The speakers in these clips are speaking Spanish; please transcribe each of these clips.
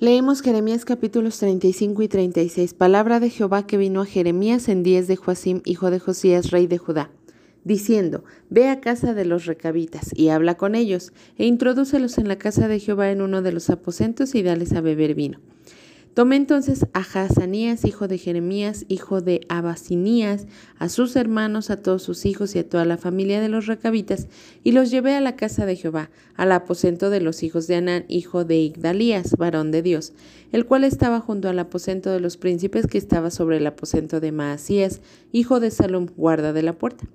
Leemos Jeremías capítulos 35 y 36. Palabra de Jehová que vino a Jeremías en días de Joacim, hijo de Josías, rey de Judá, diciendo, Ve a casa de los recabitas y habla con ellos, e introdúcelos en la casa de Jehová en uno de los aposentos y dales a beber vino. Tomé entonces a Hazanías, hijo de Jeremías, hijo de Abasinías, a sus hermanos, a todos sus hijos y a toda la familia de los recabitas, y los llevé a la casa de Jehová, al aposento de los hijos de Anán, hijo de Igdalías, varón de Dios, el cual estaba junto al aposento de los príncipes que estaba sobre el aposento de Maasías, hijo de Salom, guarda de la puerta.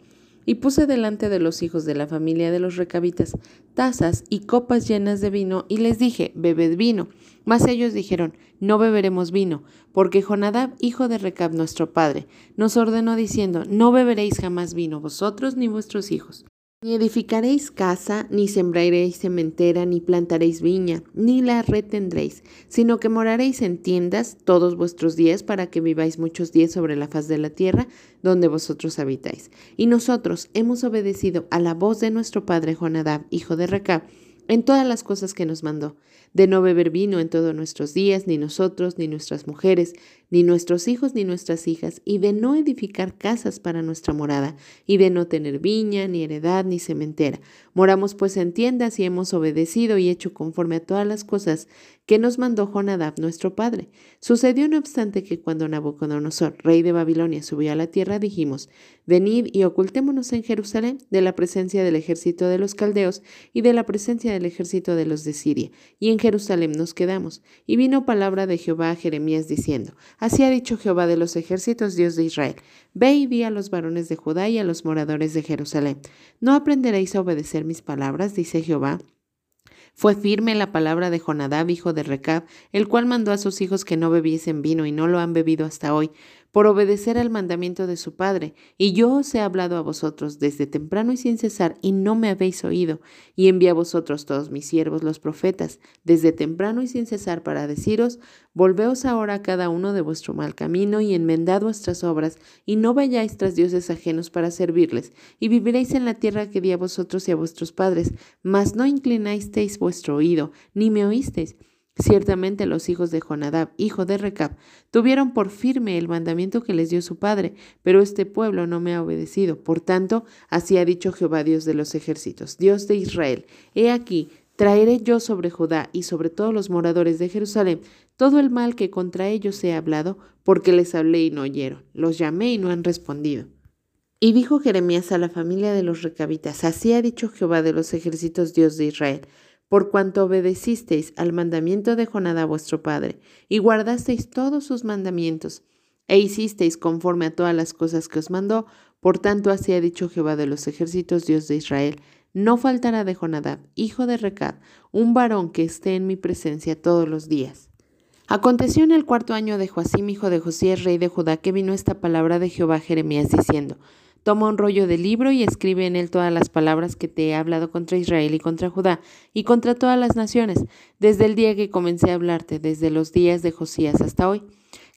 Y puse delante de los hijos de la familia de los recabitas tazas y copas llenas de vino, y les dije, bebed vino. Mas ellos dijeron, no beberemos vino, porque Jonadab, hijo de Recab nuestro padre, nos ordenó diciendo, no beberéis jamás vino, vosotros ni vuestros hijos. Ni edificaréis casa, ni sembraréis cementera, ni plantaréis viña, ni la retendréis, sino que moraréis en tiendas todos vuestros días para que viváis muchos días sobre la faz de la tierra donde vosotros habitáis. Y nosotros hemos obedecido a la voz de nuestro padre Jonadab, hijo de Recab, en todas las cosas que nos mandó, de no beber vino en todos nuestros días, ni nosotros, ni nuestras mujeres, ni nuestros hijos, ni nuestras hijas, y de no edificar casas para nuestra morada, y de no tener viña, ni heredad, ni cementera. Moramos pues en tiendas y hemos obedecido y hecho conforme a todas las cosas que nos mandó Jonadab nuestro padre. Sucedió no obstante que cuando Nabucodonosor, rey de Babilonia, subió a la tierra, dijimos, venid y ocultémonos en Jerusalén de la presencia del ejército de los caldeos y de la presencia del ejército de los de Siria, y en Jerusalén nos quedamos. Y vino palabra de Jehová a Jeremías diciendo, Así ha dicho Jehová de los ejércitos, Dios de Israel, ve y di a los varones de Judá y a los moradores de Jerusalén, ¿no aprenderéis a obedecer mis palabras? dice Jehová. Fue firme la palabra de Jonadab, hijo de Recab, el cual mandó a sus hijos que no bebiesen vino y no lo han bebido hasta hoy, por obedecer al mandamiento de su Padre. Y yo os he hablado a vosotros desde temprano y sin cesar, y no me habéis oído. Y envié a vosotros todos mis siervos, los profetas, desde temprano y sin cesar, para deciros, volveos ahora cada uno de vuestro mal camino y enmendad vuestras obras, y no vayáis tras dioses ajenos para servirles, y viviréis en la tierra que di a vosotros y a vuestros padres, mas no inclinasteis vuestro oído, ni me oísteis Ciertamente los hijos de Jonadab, hijo de Recab, tuvieron por firme el mandamiento que les dio su padre, pero este pueblo no me ha obedecido. Por tanto, así ha dicho Jehová Dios de los ejércitos, Dios de Israel, he aquí, traeré yo sobre Judá y sobre todos los moradores de Jerusalén todo el mal que contra ellos he hablado, porque les hablé y no oyeron, los llamé y no han respondido. Y dijo Jeremías a la familia de los recabitas, así ha dicho Jehová de los ejércitos, Dios de Israel, por cuanto obedecisteis al mandamiento de Jonadá vuestro padre, y guardasteis todos sus mandamientos, e hicisteis conforme a todas las cosas que os mandó, por tanto así ha dicho Jehová de los ejércitos, Dios de Israel, no faltará de Jonadab, hijo de Recab, un varón que esté en mi presencia todos los días. Aconteció en el cuarto año de Joacim, hijo de Josías, rey de Judá, que vino esta palabra de Jehová a Jeremías diciendo, Toma un rollo de libro y escribe en él todas las palabras que te he hablado contra Israel y contra Judá y contra todas las naciones, desde el día que comencé a hablarte, desde los días de Josías hasta hoy.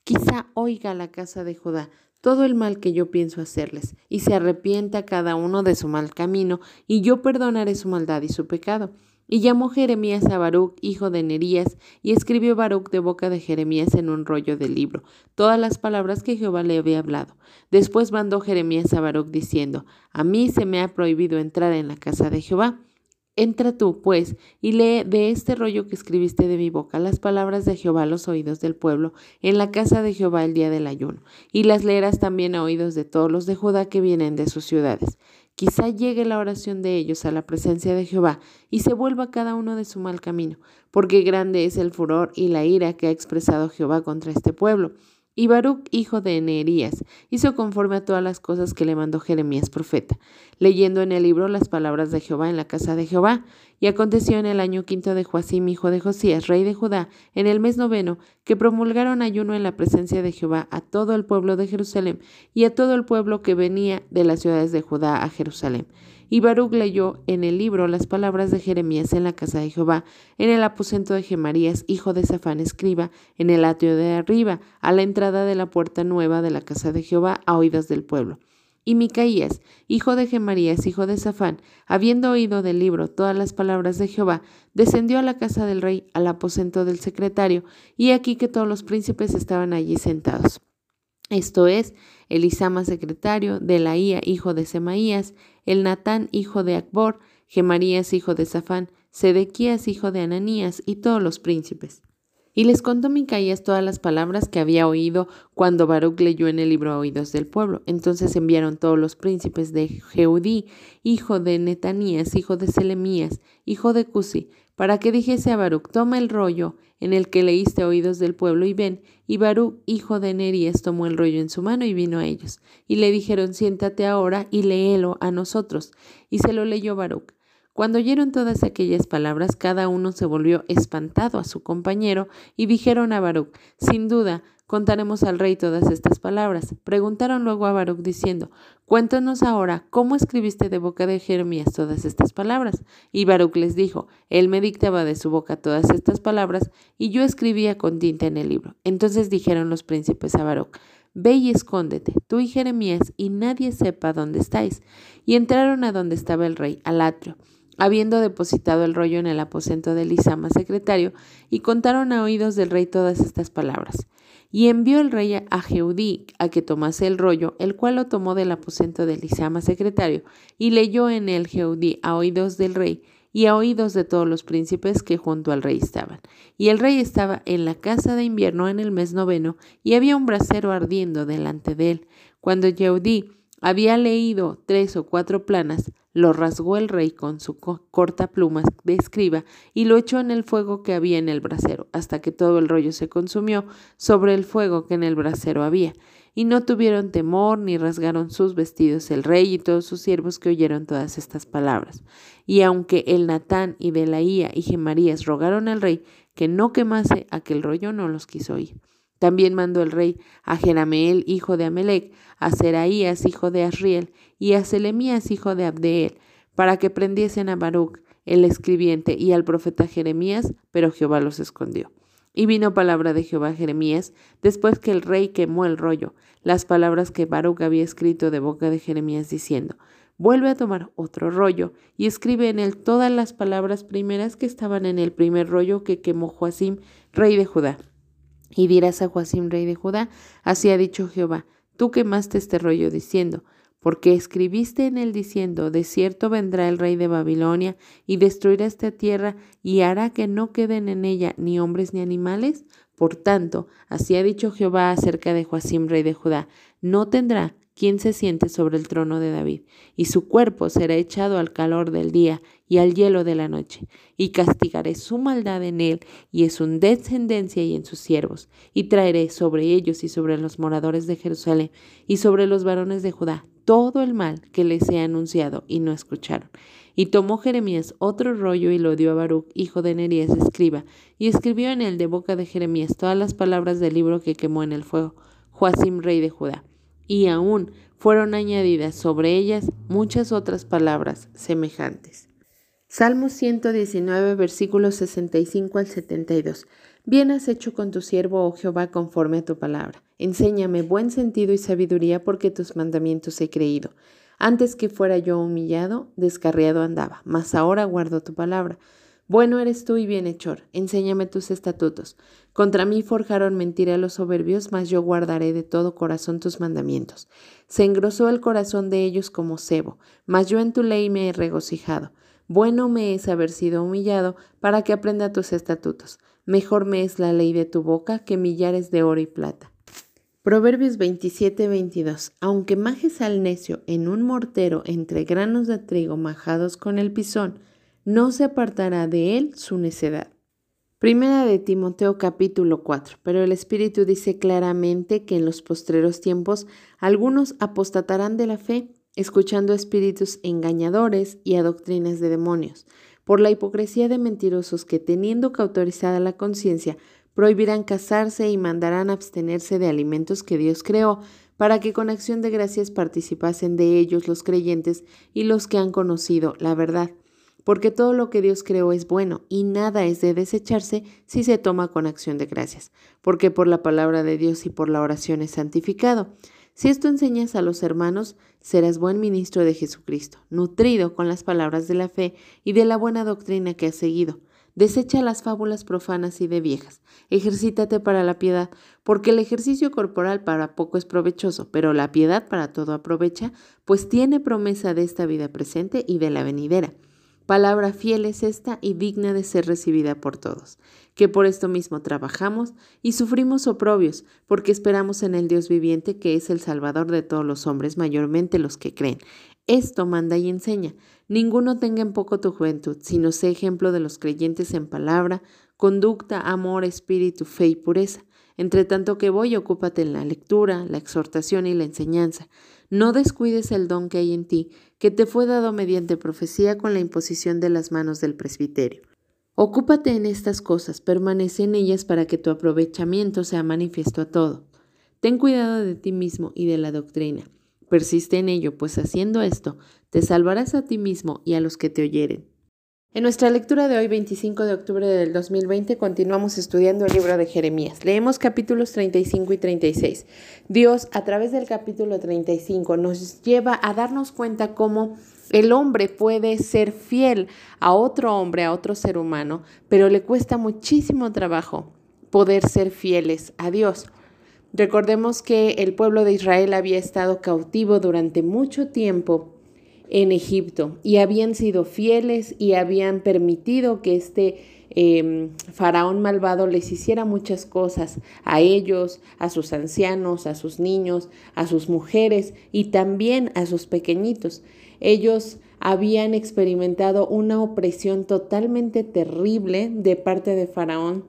Quizá oiga la casa de Judá todo el mal que yo pienso hacerles, y se arrepienta cada uno de su mal camino, y yo perdonaré su maldad y su pecado. Y llamó Jeremías a Baruch, hijo de Nerías, y escribió Baruch de boca de Jeremías en un rollo de libro, todas las palabras que Jehová le había hablado. Después mandó Jeremías a Baruch diciendo, A mí se me ha prohibido entrar en la casa de Jehová. Entra tú, pues, y lee de este rollo que escribiste de mi boca las palabras de Jehová a los oídos del pueblo en la casa de Jehová el día del ayuno, y las leerás también a oídos de todos los de Judá que vienen de sus ciudades. Quizá llegue la oración de ellos a la presencia de Jehová y se vuelva cada uno de su mal camino, porque grande es el furor y la ira que ha expresado Jehová contra este pueblo. Y Baruch, hijo de Neerías, hizo conforme a todas las cosas que le mandó Jeremías profeta, leyendo en el libro las palabras de Jehová en la casa de Jehová. Y aconteció en el año quinto de Joacim, hijo de Josías, rey de Judá, en el mes noveno, que promulgaron ayuno en la presencia de Jehová a todo el pueblo de Jerusalén y a todo el pueblo que venía de las ciudades de Judá a Jerusalén. Y Baruch leyó en el libro las palabras de Jeremías en la casa de Jehová, en el aposento de Gemarías, hijo de Safán escriba, en el atrio de arriba, a la entrada de la puerta nueva de la casa de Jehová, a oídas del pueblo. Y Micaías, hijo de Gemarías, hijo de Safán, habiendo oído del libro todas las palabras de Jehová, descendió a la casa del rey, al aposento del secretario, y aquí que todos los príncipes estaban allí sentados. Esto es, Elisama secretario, Delaía hijo de Semaías, el Natán hijo de Acbor, Gemarías hijo de Safán, Sedequías hijo de Ananías y todos los príncipes. Y les contó Micaías todas las palabras que había oído cuando Baruch leyó en el libro a oídos del pueblo. Entonces enviaron todos los príncipes de Jeudí, hijo de Netanías, hijo de Selemías, hijo de Cusi, para que dijese a Baruch, toma el rollo en el que leíste a oídos del pueblo y ven. Y Baruch, hijo de Nerías, tomó el rollo en su mano y vino a ellos. Y le dijeron, siéntate ahora y léelo a nosotros. Y se lo leyó Baruch. Cuando oyeron todas aquellas palabras, cada uno se volvió espantado a su compañero y dijeron a Baruch, sin duda, contaremos al rey todas estas palabras. Preguntaron luego a Baruch diciendo, cuéntanos ahora cómo escribiste de boca de Jeremías todas estas palabras. Y Baruch les dijo, él me dictaba de su boca todas estas palabras y yo escribía con tinta en el libro. Entonces dijeron los príncipes a Baruch, Ve y escóndete, tú y Jeremías, y nadie sepa dónde estáis. Y entraron a donde estaba el rey, al atrio habiendo depositado el rollo en el aposento de Lisama secretario, y contaron a oídos del rey todas estas palabras. Y envió el rey a Jeudí a que tomase el rollo, el cual lo tomó del aposento de Lisama secretario, y leyó en él Jeudí a oídos del rey, y a oídos de todos los príncipes que junto al rey estaban. Y el rey estaba en la casa de invierno en el mes noveno, y había un brasero ardiendo delante de él. Cuando Jeudí había leído tres o cuatro planas, lo rasgó el rey con su corta pluma de escriba y lo echó en el fuego que había en el brasero, hasta que todo el rollo se consumió sobre el fuego que en el brasero había. Y no tuvieron temor ni rasgaron sus vestidos el rey y todos sus siervos que oyeron todas estas palabras. Y aunque el Natán y Delaía y Gemarías rogaron al rey que no quemase aquel rollo, no los quiso oír. También mandó el rey a Jerameel, hijo de Amelec, a Seraías, hijo de Asriel, y a Selemías, hijo de Abdeel, para que prendiesen a Baruch, el escribiente, y al profeta Jeremías, pero Jehová los escondió. Y vino palabra de Jehová a Jeremías, después que el rey quemó el rollo, las palabras que Baruch había escrito de boca de Jeremías, diciendo, Vuelve a tomar otro rollo y escribe en él todas las palabras primeras que estaban en el primer rollo que quemó Joacim, rey de Judá. Y dirás a Joacim, rey de Judá, así ha dicho Jehová, tú quemaste este rollo diciendo, porque escribiste en él diciendo, de cierto vendrá el rey de Babilonia y destruirá esta tierra y hará que no queden en ella ni hombres ni animales. Por tanto, así ha dicho Jehová acerca de Joacim, rey de Judá, no tendrá quien se siente sobre el trono de David, y su cuerpo será echado al calor del día y al hielo de la noche, y castigaré su maldad en él y en su descendencia y en sus siervos, y traeré sobre ellos y sobre los moradores de Jerusalén y sobre los varones de Judá todo el mal que les he anunciado y no escucharon. Y tomó Jeremías otro rollo y lo dio a Baruch, hijo de Nerías, escriba, y escribió en él de boca de Jeremías todas las palabras del libro que quemó en el fuego, Joacim, rey de Judá y aún fueron añadidas sobre ellas muchas otras palabras semejantes. Salmo 119, versículos 65 al 72. Bien has hecho con tu siervo, oh Jehová, conforme a tu palabra. Enséñame buen sentido y sabiduría, porque tus mandamientos he creído. Antes que fuera yo humillado, descarriado andaba, mas ahora guardo tu palabra. Bueno eres tú y bienhechor, enséñame tus estatutos. Contra mí forjaron mentira los soberbios, mas yo guardaré de todo corazón tus mandamientos. Se engrosó el corazón de ellos como cebo, mas yo en tu ley me he regocijado. Bueno me es haber sido humillado para que aprenda tus estatutos. Mejor me es la ley de tu boca que millares de oro y plata. Proverbios 27, 22. Aunque majes al necio en un mortero entre granos de trigo majados con el pisón, no se apartará de él su necedad. Primera de Timoteo capítulo 4. Pero el Espíritu dice claramente que en los postreros tiempos algunos apostatarán de la fe, escuchando espíritus engañadores y a doctrinas de demonios, por la hipocresía de mentirosos que, teniendo cautorizada la conciencia, prohibirán casarse y mandarán abstenerse de alimentos que Dios creó, para que con acción de gracias participasen de ellos los creyentes y los que han conocido la verdad porque todo lo que Dios creó es bueno y nada es de desecharse si se toma con acción de gracias, porque por la palabra de Dios y por la oración es santificado. Si esto enseñas a los hermanos, serás buen ministro de Jesucristo, nutrido con las palabras de la fe y de la buena doctrina que has seguido. Desecha las fábulas profanas y de viejas. Ejercítate para la piedad, porque el ejercicio corporal para poco es provechoso, pero la piedad para todo aprovecha, pues tiene promesa de esta vida presente y de la venidera. Palabra fiel es esta y digna de ser recibida por todos, que por esto mismo trabajamos y sufrimos oprobios, porque esperamos en el Dios viviente, que es el Salvador de todos los hombres, mayormente los que creen. Esto manda y enseña. Ninguno tenga en poco tu juventud, sino sé ejemplo de los creyentes en palabra, conducta, amor, espíritu, fe y pureza. Entre tanto que voy, ocúpate en la lectura, la exhortación y la enseñanza. No descuides el don que hay en ti, que te fue dado mediante profecía con la imposición de las manos del presbiterio. Ocúpate en estas cosas, permanece en ellas para que tu aprovechamiento sea manifiesto a todo. Ten cuidado de ti mismo y de la doctrina. Persiste en ello, pues haciendo esto, te salvarás a ti mismo y a los que te oyeren. En nuestra lectura de hoy, 25 de octubre del 2020, continuamos estudiando el libro de Jeremías. Leemos capítulos 35 y 36. Dios, a través del capítulo 35, nos lleva a darnos cuenta cómo el hombre puede ser fiel a otro hombre, a otro ser humano, pero le cuesta muchísimo trabajo poder ser fieles a Dios. Recordemos que el pueblo de Israel había estado cautivo durante mucho tiempo en Egipto y habían sido fieles y habían permitido que este em, faraón malvado les hiciera muchas cosas a ellos, a sus ancianos, a sus niños, a sus mujeres y también a sus pequeñitos. Ellos habían experimentado una opresión totalmente terrible de parte de faraón,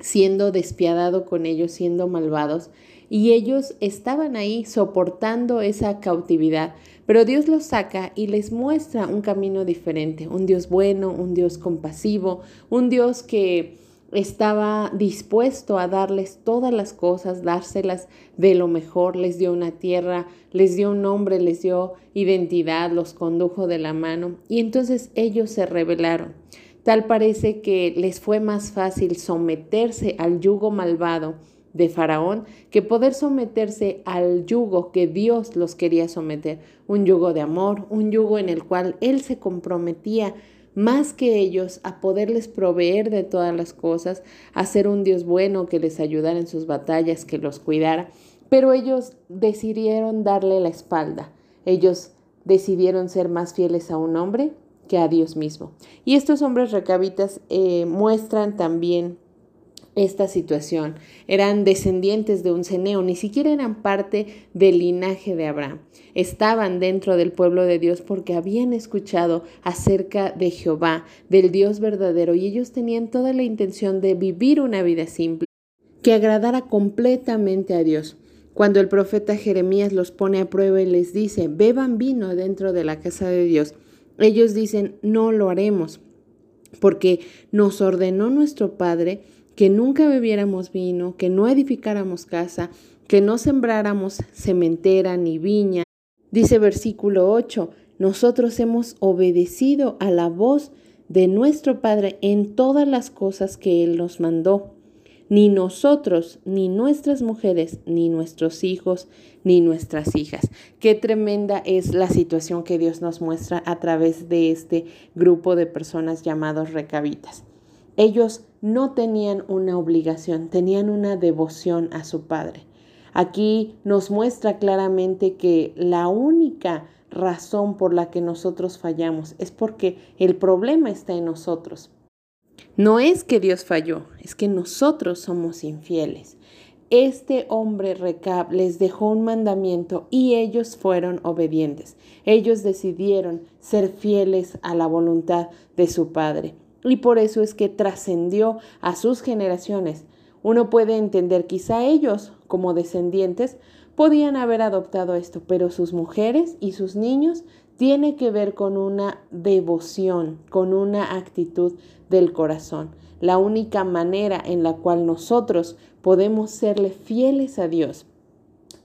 siendo despiadado con ellos, siendo malvados, y ellos estaban ahí soportando esa cautividad pero Dios los saca y les muestra un camino diferente, un Dios bueno, un Dios compasivo, un Dios que estaba dispuesto a darles todas las cosas, dárselas de lo mejor, les dio una tierra, les dio un nombre, les dio identidad, los condujo de la mano y entonces ellos se rebelaron. Tal parece que les fue más fácil someterse al yugo malvado de Faraón que poder someterse al yugo que Dios los quería someter, un yugo de amor, un yugo en el cual Él se comprometía más que ellos a poderles proveer de todas las cosas, a ser un Dios bueno que les ayudara en sus batallas, que los cuidara, pero ellos decidieron darle la espalda, ellos decidieron ser más fieles a un hombre que a Dios mismo. Y estos hombres recabitas eh, muestran también esta situación. Eran descendientes de un ceneo, ni siquiera eran parte del linaje de Abraham. Estaban dentro del pueblo de Dios porque habían escuchado acerca de Jehová, del Dios verdadero, y ellos tenían toda la intención de vivir una vida simple que agradara completamente a Dios. Cuando el profeta Jeremías los pone a prueba y les dice, beban vino dentro de la casa de Dios, ellos dicen, no lo haremos, porque nos ordenó nuestro Padre que nunca bebiéramos vino, que no edificáramos casa, que no sembráramos cementera ni viña. Dice versículo 8, nosotros hemos obedecido a la voz de nuestro Padre en todas las cosas que Él nos mandó. Ni nosotros, ni nuestras mujeres, ni nuestros hijos, ni nuestras hijas. Qué tremenda es la situación que Dios nos muestra a través de este grupo de personas llamados recabitas. Ellos no tenían una obligación, tenían una devoción a su Padre. Aquí nos muestra claramente que la única razón por la que nosotros fallamos es porque el problema está en nosotros. No es que Dios falló, es que nosotros somos infieles. Este hombre Recab les dejó un mandamiento y ellos fueron obedientes. Ellos decidieron ser fieles a la voluntad de su Padre y por eso es que trascendió a sus generaciones. Uno puede entender, quizá ellos, como descendientes, podían haber adoptado esto, pero sus mujeres y sus niños tiene que ver con una devoción, con una actitud del corazón. La única manera en la cual nosotros podemos serle fieles a Dios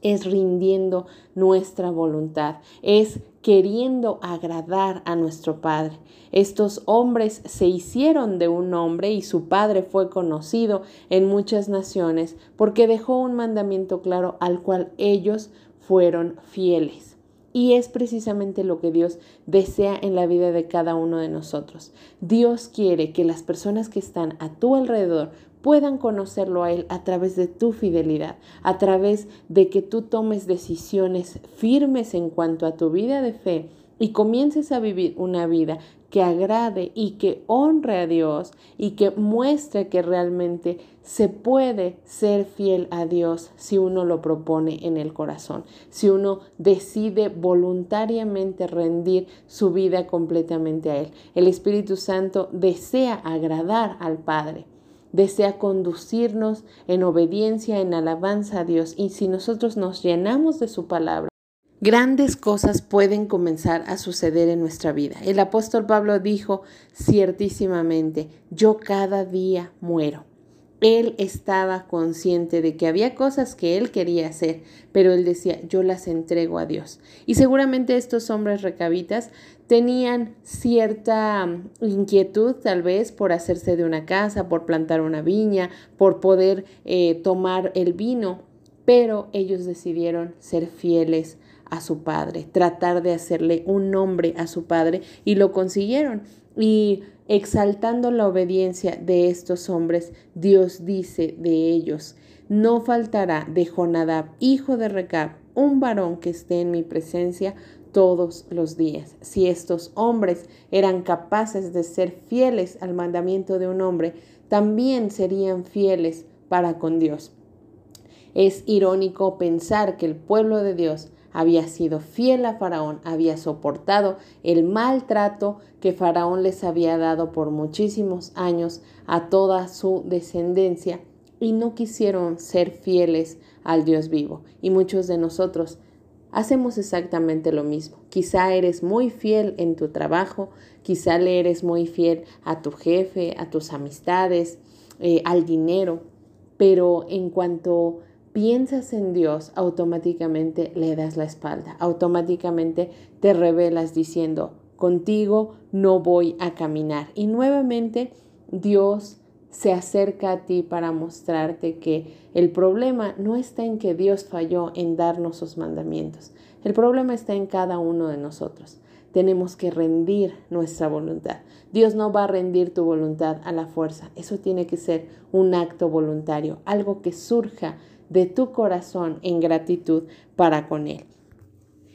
es rindiendo nuestra voluntad, es queriendo agradar a nuestro Padre. Estos hombres se hicieron de un hombre y su Padre fue conocido en muchas naciones porque dejó un mandamiento claro al cual ellos fueron fieles. Y es precisamente lo que Dios desea en la vida de cada uno de nosotros. Dios quiere que las personas que están a tu alrededor puedan conocerlo a Él a través de tu fidelidad, a través de que tú tomes decisiones firmes en cuanto a tu vida de fe y comiences a vivir una vida que agrade y que honre a Dios y que muestre que realmente se puede ser fiel a Dios si uno lo propone en el corazón, si uno decide voluntariamente rendir su vida completamente a Él. El Espíritu Santo desea agradar al Padre desea conducirnos en obediencia, en alabanza a Dios. Y si nosotros nos llenamos de su palabra, Grandes cosas pueden comenzar a suceder en nuestra vida. El apóstol Pablo dijo ciertísimamente, yo cada día muero. Él estaba consciente de que había cosas que él quería hacer, pero él decía, yo las entrego a Dios. Y seguramente estos hombres recabitas tenían cierta mm, inquietud tal vez por hacerse de una casa, por plantar una viña, por poder eh, tomar el vino, pero ellos decidieron ser fieles a su padre, tratar de hacerle un nombre a su padre y lo consiguieron. Y exaltando la obediencia de estos hombres, Dios dice de ellos, no faltará de Jonadab, hijo de Recab, un varón que esté en mi presencia todos los días. Si estos hombres eran capaces de ser fieles al mandamiento de un hombre, también serían fieles para con Dios. Es irónico pensar que el pueblo de Dios había sido fiel a Faraón, había soportado el maltrato que Faraón les había dado por muchísimos años a toda su descendencia y no quisieron ser fieles al Dios vivo. Y muchos de nosotros hacemos exactamente lo mismo. Quizá eres muy fiel en tu trabajo, quizá le eres muy fiel a tu jefe, a tus amistades, eh, al dinero, pero en cuanto piensas en Dios, automáticamente le das la espalda, automáticamente te revelas diciendo, contigo no voy a caminar. Y nuevamente Dios se acerca a ti para mostrarte que el problema no está en que Dios falló en darnos sus mandamientos, el problema está en cada uno de nosotros. Tenemos que rendir nuestra voluntad. Dios no va a rendir tu voluntad a la fuerza. Eso tiene que ser un acto voluntario, algo que surja de tu corazón en gratitud para con Él.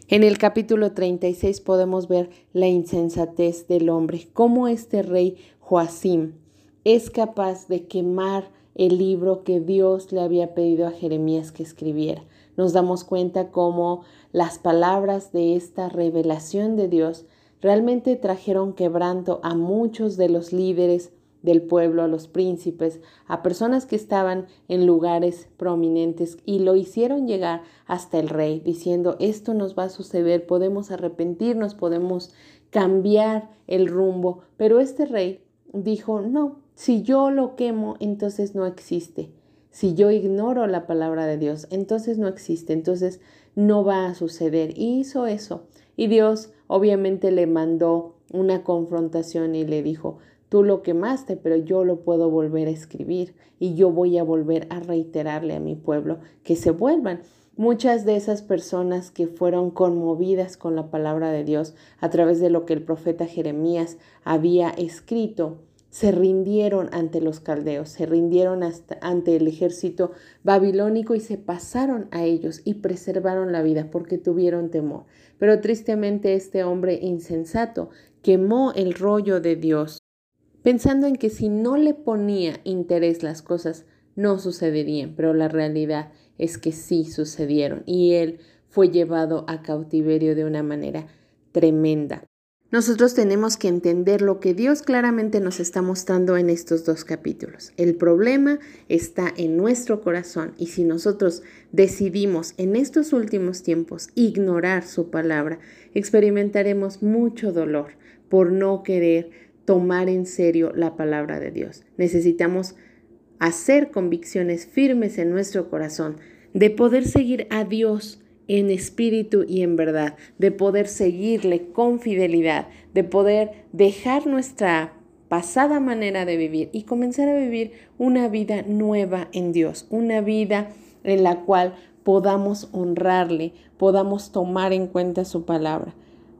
En el capítulo 36 podemos ver la insensatez del hombre, cómo este rey Joacim es capaz de quemar el libro que Dios le había pedido a Jeremías que escribiera. Nos damos cuenta cómo las palabras de esta revelación de Dios realmente trajeron quebranto a muchos de los líderes del pueblo, a los príncipes, a personas que estaban en lugares prominentes y lo hicieron llegar hasta el rey, diciendo, esto nos va a suceder, podemos arrepentirnos, podemos cambiar el rumbo. Pero este rey dijo, no, si yo lo quemo, entonces no existe. Si yo ignoro la palabra de Dios, entonces no existe, entonces no va a suceder. Y hizo eso. Y Dios obviamente le mandó una confrontación y le dijo, Tú lo quemaste, pero yo lo puedo volver a escribir y yo voy a volver a reiterarle a mi pueblo que se vuelvan. Muchas de esas personas que fueron conmovidas con la palabra de Dios a través de lo que el profeta Jeremías había escrito, se rindieron ante los caldeos, se rindieron ante el ejército babilónico y se pasaron a ellos y preservaron la vida porque tuvieron temor. Pero tristemente este hombre insensato quemó el rollo de Dios pensando en que si no le ponía interés las cosas no sucederían, pero la realidad es que sí sucedieron y él fue llevado a cautiverio de una manera tremenda. Nosotros tenemos que entender lo que Dios claramente nos está mostrando en estos dos capítulos. El problema está en nuestro corazón y si nosotros decidimos en estos últimos tiempos ignorar su palabra, experimentaremos mucho dolor por no querer tomar en serio la palabra de Dios. Necesitamos hacer convicciones firmes en nuestro corazón de poder seguir a Dios en espíritu y en verdad, de poder seguirle con fidelidad, de poder dejar nuestra pasada manera de vivir y comenzar a vivir una vida nueva en Dios, una vida en la cual podamos honrarle, podamos tomar en cuenta su palabra.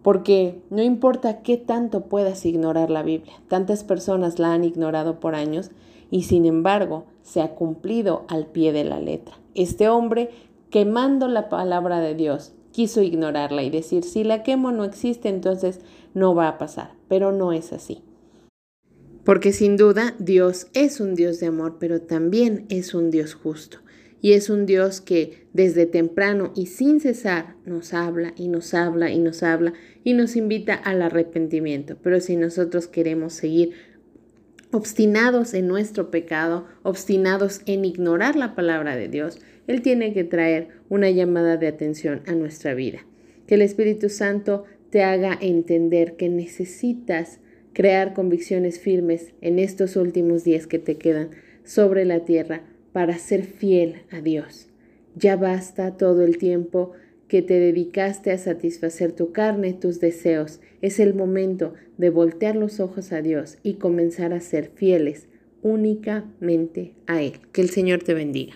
Porque no importa qué tanto puedas ignorar la Biblia, tantas personas la han ignorado por años y sin embargo se ha cumplido al pie de la letra. Este hombre, quemando la palabra de Dios, quiso ignorarla y decir, si la quemo no existe, entonces no va a pasar. Pero no es así. Porque sin duda Dios es un Dios de amor, pero también es un Dios justo. Y es un Dios que desde temprano y sin cesar nos habla y nos habla y nos habla y nos invita al arrepentimiento. Pero si nosotros queremos seguir obstinados en nuestro pecado, obstinados en ignorar la palabra de Dios, Él tiene que traer una llamada de atención a nuestra vida. Que el Espíritu Santo te haga entender que necesitas crear convicciones firmes en estos últimos días que te quedan sobre la tierra para ser fiel a Dios. Ya basta todo el tiempo que te dedicaste a satisfacer tu carne, tus deseos. Es el momento de voltear los ojos a Dios y comenzar a ser fieles únicamente a Él. Que el Señor te bendiga.